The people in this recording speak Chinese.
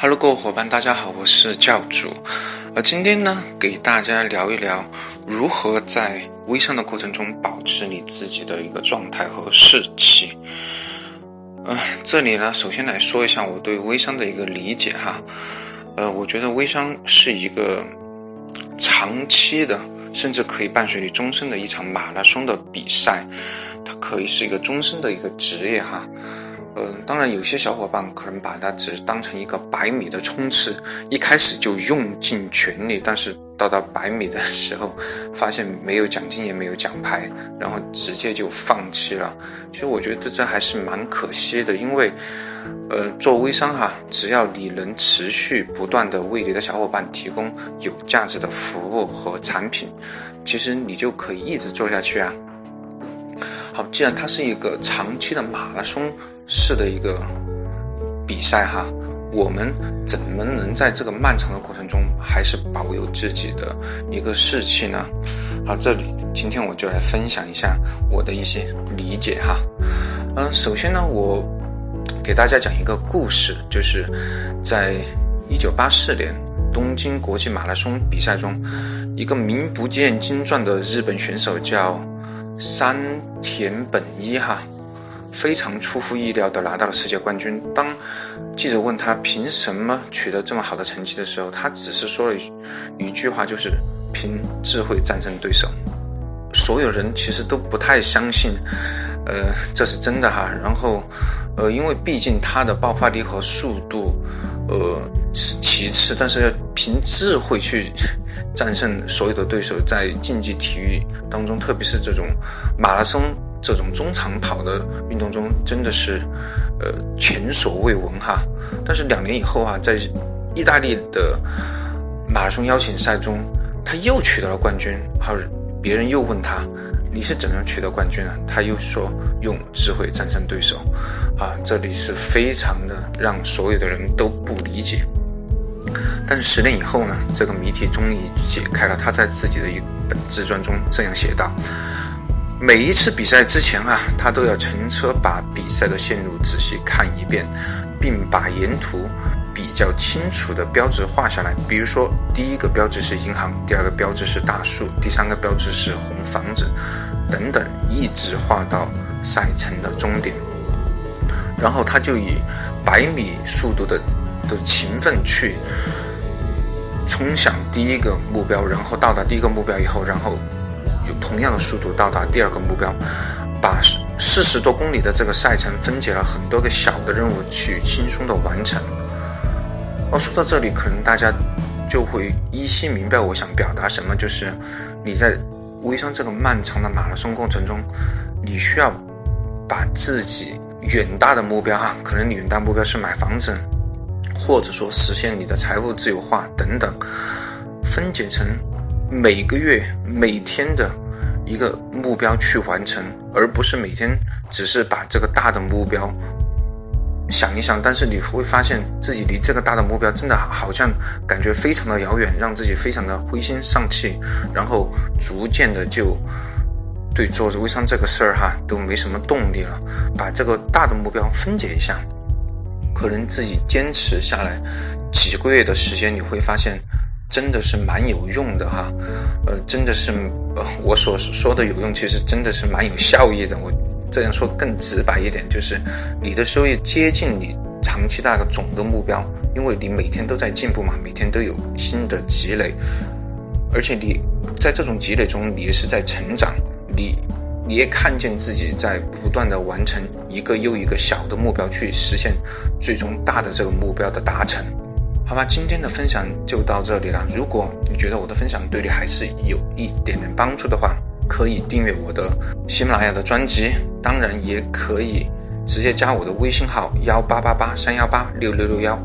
Hello，各位伙伴，大家好，我是教主。呃，今天呢，给大家聊一聊如何在微商的过程中保持你自己的一个状态和士气。呃，这里呢，首先来说一下我对微商的一个理解哈。呃，我觉得微商是一个长期的，甚至可以伴随你终身的一场马拉松的比赛，它可以是一个终身的一个职业哈。嗯，当然，有些小伙伴可能把它只当成一个百米的冲刺，一开始就用尽全力，但是到达百米的时候，发现没有奖金也没有奖牌，然后直接就放弃了。其实我觉得这还是蛮可惜的，因为，呃，做微商哈，只要你能持续不断的为你的小伙伴提供有价值的服务和产品，其实你就可以一直做下去啊。好，既然它是一个长期的马拉松式的一个比赛哈，我们怎么能在这个漫长的过程中还是保有自己的一个士气呢？好，这里今天我就来分享一下我的一些理解哈。嗯，首先呢，我给大家讲一个故事，就是在一九八四年东京国际马拉松比赛中，一个名不见经传的日本选手叫。山田本一哈，非常出乎意料的拿到了世界冠军。当记者问他凭什么取得这么好的成绩的时候，他只是说了一一句话，就是凭智慧战胜对手。所有人其实都不太相信，呃，这是真的哈。然后，呃，因为毕竟他的爆发力和速度，呃，是其次，但是要凭智慧去。战胜所有的对手，在竞技体育当中，特别是这种马拉松这种中长跑的运动中，真的是呃前所未闻哈。但是两年以后啊，在意大利的马拉松邀请赛中，他又取得了冠军。好，别人又问他你是怎样取得冠军啊？他又说用智慧战胜对手。啊，这里是非常的让所有的人都不理解。但是十年以后呢，这个谜题终于解开了。他在自己的一本自传中这样写道：每一次比赛之前啊，他都要乘车把比赛的线路仔细看一遍，并把沿途比较清楚的标志画下来。比如说，第一个标志是银行，第二个标志是大树，第三个标志是红房子，等等，一直画到赛程的终点。然后他就以百米速度的。的勤奋去冲向第一个目标，然后到达第一个目标以后，然后有同样的速度到达第二个目标，把四十多公里的这个赛程分解了很多个小的任务去轻松的完成。哦，说到这里，可能大家就会依稀明白我想表达什么，就是你在微商这个漫长的马拉松过程中，你需要把自己远大的目标哈，可能你远大目标是买房子。或者说实现你的财务自由化等等，分解成每个月、每天的一个目标去完成，而不是每天只是把这个大的目标想一想。但是你会发现自己离这个大的目标真的好像感觉非常的遥远，让自己非常的灰心丧气，然后逐渐的就对做微商这个事儿哈都没什么动力了。把这个大的目标分解一下。可能自己坚持下来几个月的时间，你会发现真的是蛮有用的哈。呃，真的是呃，我所说的有用，其实真的是蛮有效益的。我这样说更直白一点，就是你的收益接近你长期那个总的目标，因为你每天都在进步嘛，每天都有新的积累，而且你在这种积累中，你也是在成长，你。你也看见自己在不断的完成一个又一个小的目标，去实现最终大的这个目标的达成，好吧？今天的分享就到这里了。如果你觉得我的分享对你还是有一点点帮助的话，可以订阅我的喜马拉雅的专辑，当然也可以直接加我的微信号幺八八八三幺八六六六幺。